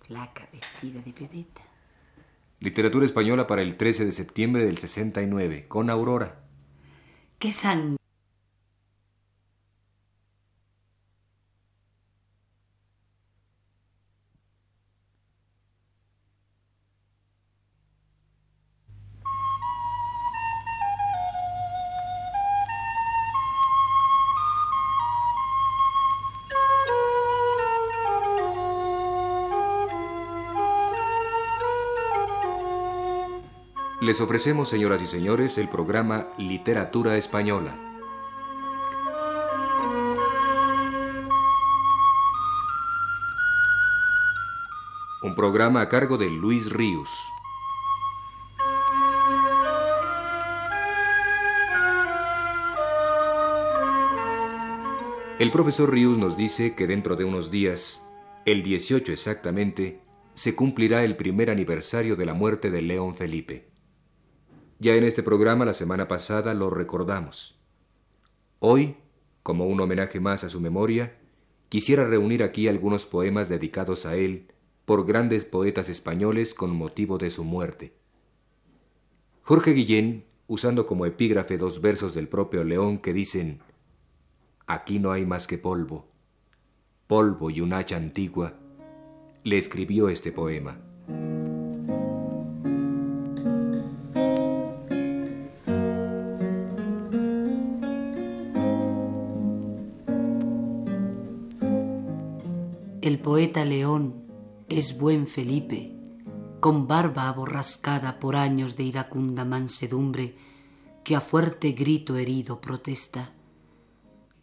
Flaca vestida de pebeta. Literatura española para el 13 de septiembre del 69, con Aurora. ¿Qué san... Les ofrecemos, señoras y señores, el programa Literatura Española. Un programa a cargo de Luis Ríos. El profesor Ríos nos dice que dentro de unos días, el 18 exactamente, se cumplirá el primer aniversario de la muerte de León Felipe. Ya en este programa la semana pasada lo recordamos. Hoy, como un homenaje más a su memoria, quisiera reunir aquí algunos poemas dedicados a él por grandes poetas españoles con motivo de su muerte. Jorge Guillén, usando como epígrafe dos versos del propio León que dicen, Aquí no hay más que polvo, polvo y un hacha antigua, le escribió este poema. Poeta León es buen Felipe, con barba aborrascada por años de iracunda mansedumbre, que a fuerte grito herido protesta.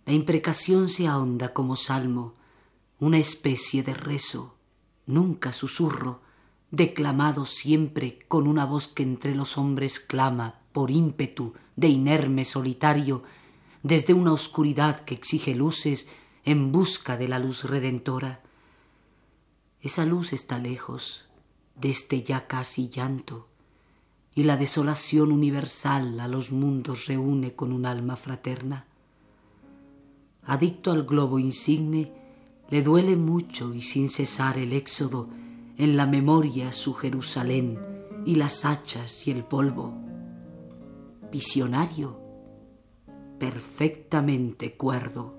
La imprecación se ahonda como salmo, una especie de rezo, nunca susurro, declamado siempre con una voz que entre los hombres clama por ímpetu de inerme solitario, desde una oscuridad que exige luces en busca de la luz redentora. Esa luz está lejos de este ya casi llanto, y la desolación universal a los mundos reúne con un alma fraterna. Adicto al globo insigne, le duele mucho y sin cesar el éxodo en la memoria su Jerusalén y las hachas y el polvo. Visionario, perfectamente cuerdo.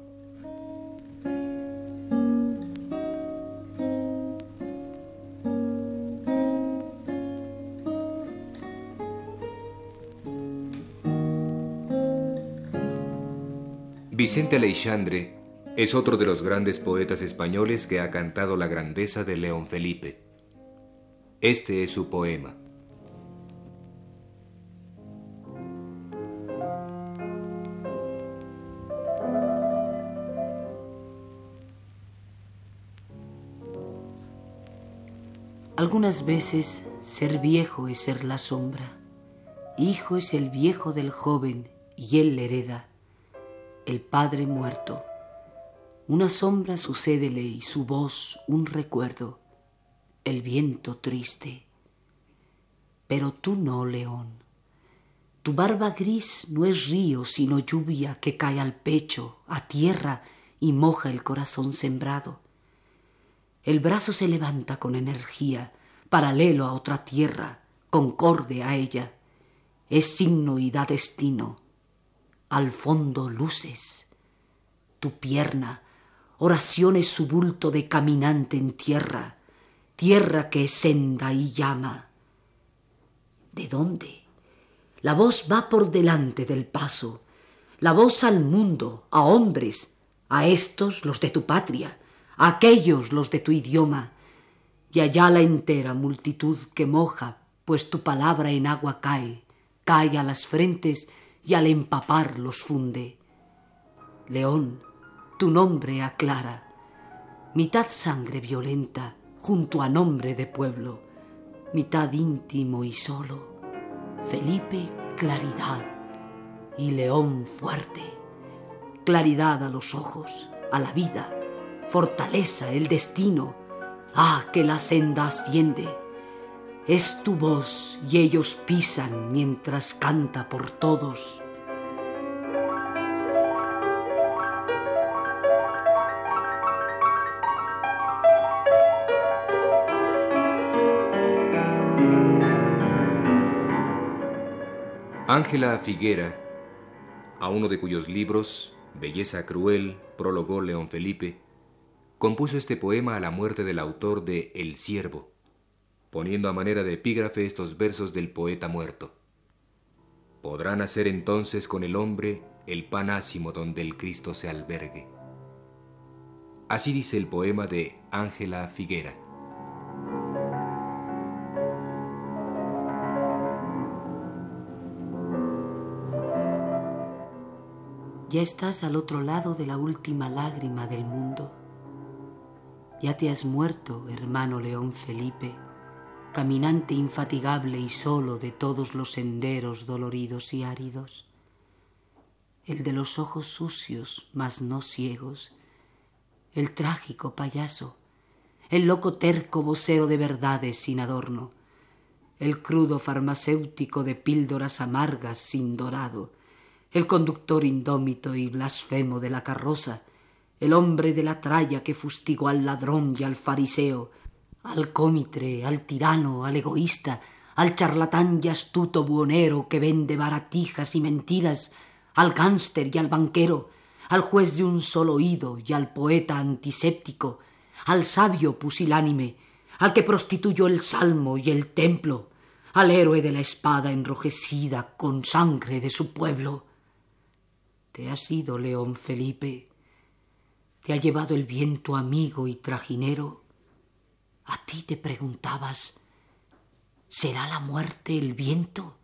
Vicente Aleixandre es otro de los grandes poetas españoles que ha cantado la grandeza de León Felipe. Este es su poema. Algunas veces ser viejo es ser la sombra, hijo es el viejo del joven y él le hereda el padre muerto. Una sombra sucédele y su voz un recuerdo, el viento triste. Pero tú no, león. Tu barba gris no es río, sino lluvia que cae al pecho, a tierra, y moja el corazón sembrado. El brazo se levanta con energía, paralelo a otra tierra, concorde a ella. Es signo y da destino al fondo luces. Tu pierna, oración es su bulto de caminante en tierra, tierra que es senda y llama. ¿De dónde? La voz va por delante del paso, la voz al mundo, a hombres, a estos los de tu patria, a aquellos los de tu idioma, y allá la entera multitud que moja, pues tu palabra en agua cae, cae a las frentes y al empapar los funde. León, tu nombre aclara, mitad sangre violenta junto a nombre de pueblo, mitad íntimo y solo, Felipe claridad y León fuerte, claridad a los ojos, a la vida, fortaleza el destino, ah, que la senda asciende, es tu voz y ellos pisan mientras canta por todos. Ángela Figuera, a uno de cuyos libros, Belleza Cruel, prologó León Felipe, compuso este poema a la muerte del autor de El Siervo poniendo a manera de epígrafe estos versos del poeta muerto. Podrán hacer entonces con el hombre el panásimo donde el Cristo se albergue. Así dice el poema de Ángela Figuera. Ya estás al otro lado de la última lágrima del mundo. Ya te has muerto, hermano León Felipe, caminante infatigable y solo de todos los senderos doloridos y áridos. El de los ojos sucios, mas no ciegos, el trágico payaso, el loco terco vocero de verdades sin adorno, el crudo farmacéutico de píldoras amargas sin dorado, el conductor indómito y blasfemo de la carroza, el hombre de la tralla que fustigó al ladrón y al fariseo, al cómitre, al tirano, al egoísta, al charlatán y astuto buonero que vende baratijas y mentiras, al gánster y al banquero, al juez de un solo oído y al poeta antiséptico, al sabio pusilánime, al que prostituyó el salmo y el templo, al héroe de la espada enrojecida con sangre de su pueblo, te has ido, León Felipe. Te ha llevado el viento amigo y trajinero. A ti te preguntabas, ¿será la muerte el viento?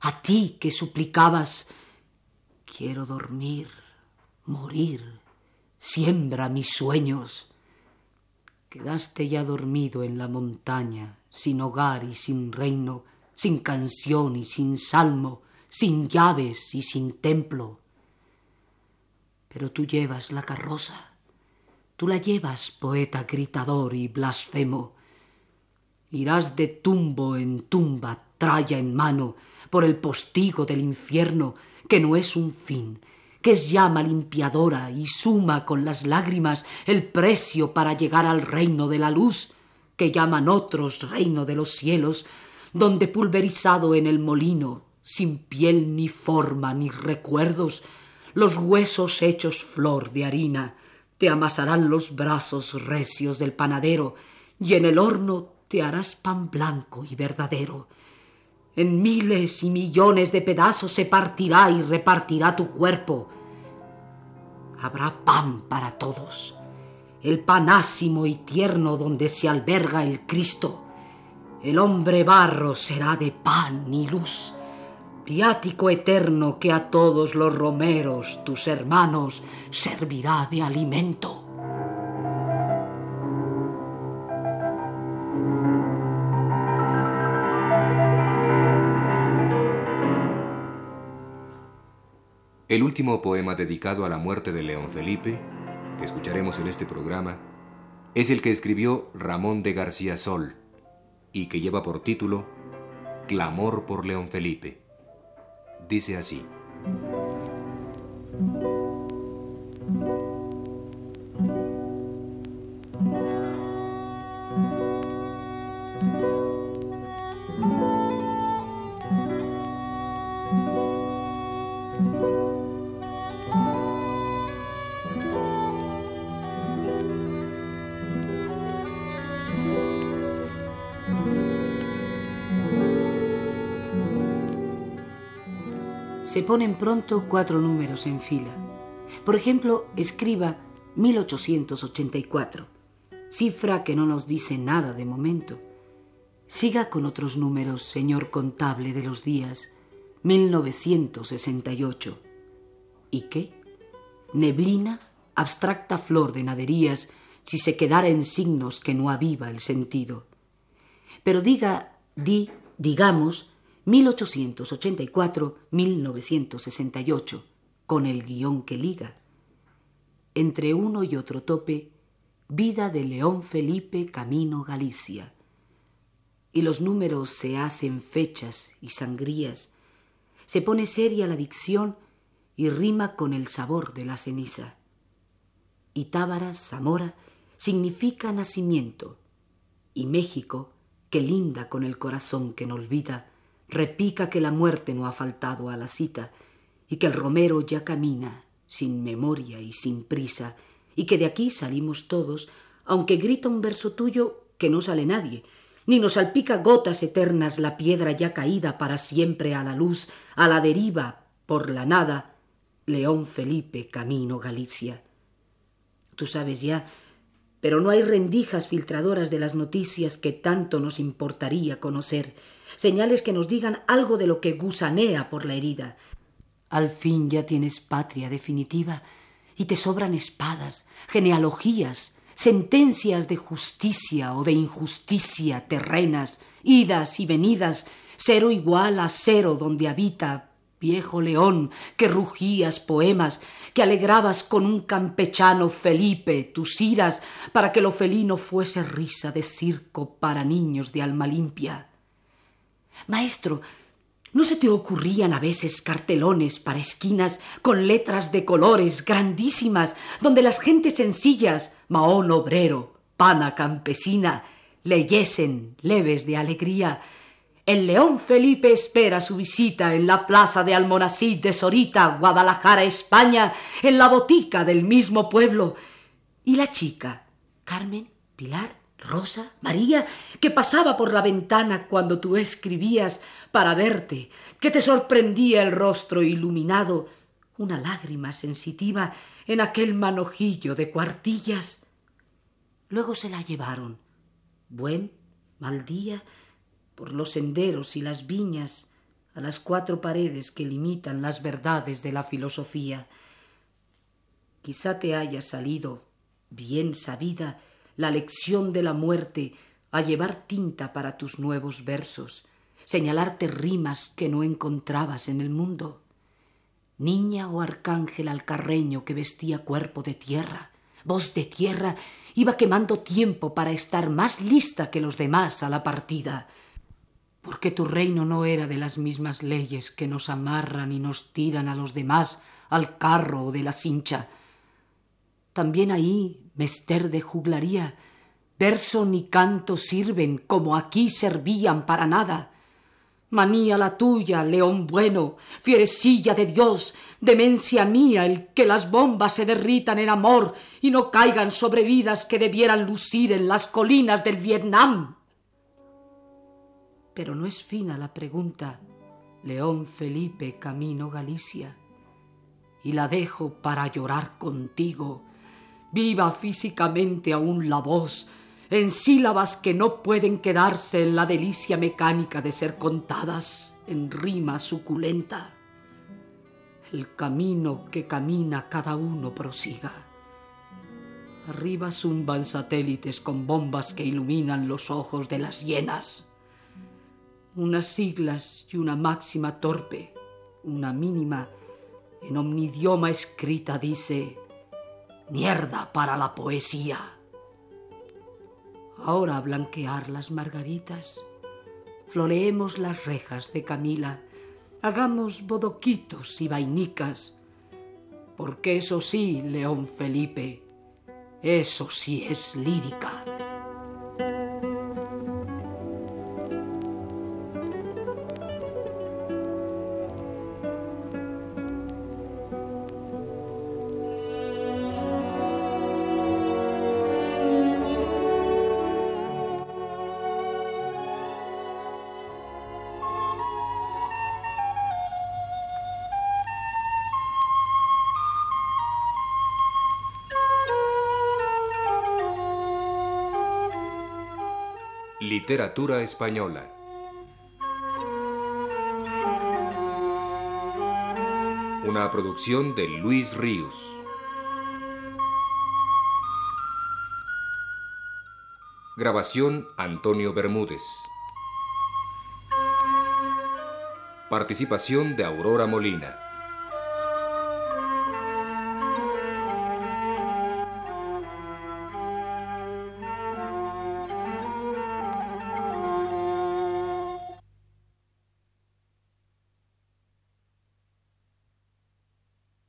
A ti que suplicabas, quiero dormir, morir, siembra mis sueños. Quedaste ya dormido en la montaña, sin hogar y sin reino, sin canción y sin salmo, sin llaves y sin templo pero tú llevas la carroza, tú la llevas, poeta gritador y blasfemo. Irás de tumbo en tumba, tralla en mano, por el postigo del infierno, que no es un fin, que es llama limpiadora y suma con las lágrimas el precio para llegar al reino de la luz, que llaman otros reino de los cielos, donde pulverizado en el molino, sin piel ni forma ni recuerdos, los huesos hechos flor de harina, te amasarán los brazos recios del panadero, y en el horno te harás pan blanco y verdadero. En miles y millones de pedazos se partirá y repartirá tu cuerpo. Habrá pan para todos, el panásimo y tierno donde se alberga el Cristo. El hombre barro será de pan y luz viático eterno que a todos los romeros, tus hermanos, servirá de alimento. El último poema dedicado a la muerte de León Felipe, que escucharemos en este programa, es el que escribió Ramón de García Sol y que lleva por título Clamor por León Felipe dice así. Se ponen pronto cuatro números en fila. Por ejemplo, escriba 1884, cifra que no nos dice nada de momento. Siga con otros números, señor contable de los días, 1968. ¿Y qué? Neblina, abstracta flor de naderías, si se quedara en signos que no aviva el sentido. Pero diga, di, digamos, 1884-1968, con el guion que liga. Entre uno y otro tope, Vida de León Felipe Camino Galicia. Y los números se hacen fechas y sangrías, se pone seria la dicción y rima con el sabor de la ceniza. Y Tábara, Zamora, significa nacimiento, y México, que linda con el corazón que no olvida, repica que la muerte no ha faltado a la cita y que el romero ya camina sin memoria y sin prisa y que de aquí salimos todos, aunque grita un verso tuyo que no sale nadie, ni nos salpica gotas eternas la piedra ya caída para siempre a la luz, a la deriva, por la nada, León Felipe, camino Galicia. Tú sabes ya, pero no hay rendijas filtradoras de las noticias que tanto nos importaría conocer, señales que nos digan algo de lo que gusanea por la herida. Al fin ya tienes patria definitiva y te sobran espadas, genealogías, sentencias de justicia o de injusticia terrenas, idas y venidas, cero igual a cero donde habita viejo león, que rugías poemas, que alegrabas con un campechano Felipe tus iras, para que lo felino fuese risa de circo para niños de alma limpia. Maestro, ¿no se te ocurrían a veces cartelones para esquinas con letras de colores grandísimas, donde las gentes sencillas, maón obrero, pana campesina, leyesen leves de alegría, el león Felipe espera su visita en la plaza de Almonacid de Sorita, Guadalajara, España, en la botica del mismo pueblo. Y la chica, Carmen, Pilar, Rosa, María, que pasaba por la ventana cuando tú escribías para verte, que te sorprendía el rostro iluminado, una lágrima sensitiva en aquel manojillo de cuartillas. Luego se la llevaron. Buen, mal día, por los senderos y las viñas, a las cuatro paredes que limitan las verdades de la filosofía. Quizá te haya salido, bien sabida, la lección de la muerte a llevar tinta para tus nuevos versos, señalarte rimas que no encontrabas en el mundo. Niña o arcángel alcarreño que vestía cuerpo de tierra, voz de tierra, iba quemando tiempo para estar más lista que los demás a la partida porque tu reino no era de las mismas leyes que nos amarran y nos tiran a los demás al carro o de la cincha. También ahí, mester de juglaría, verso ni canto sirven como aquí servían para nada. Manía la tuya, león bueno, fierecilla de Dios, demencia mía el que las bombas se derritan en amor y no caigan sobre vidas que debieran lucir en las colinas del Vietnam. Pero no es fina la pregunta, León Felipe camino Galicia, y la dejo para llorar contigo, viva físicamente aún la voz, en sílabas que no pueden quedarse en la delicia mecánica de ser contadas en rima suculenta. El camino que camina cada uno prosiga. Arriba zumban satélites con bombas que iluminan los ojos de las hienas unas siglas y una máxima torpe, una mínima, en omnidioma escrita dice, mierda para la poesía. Ahora blanquear las margaritas, floreemos las rejas de Camila, hagamos bodoquitos y vainicas, porque eso sí, León Felipe, eso sí es lírica. Literatura española. Una producción de Luis Ríos. Grabación Antonio Bermúdez. Participación de Aurora Molina.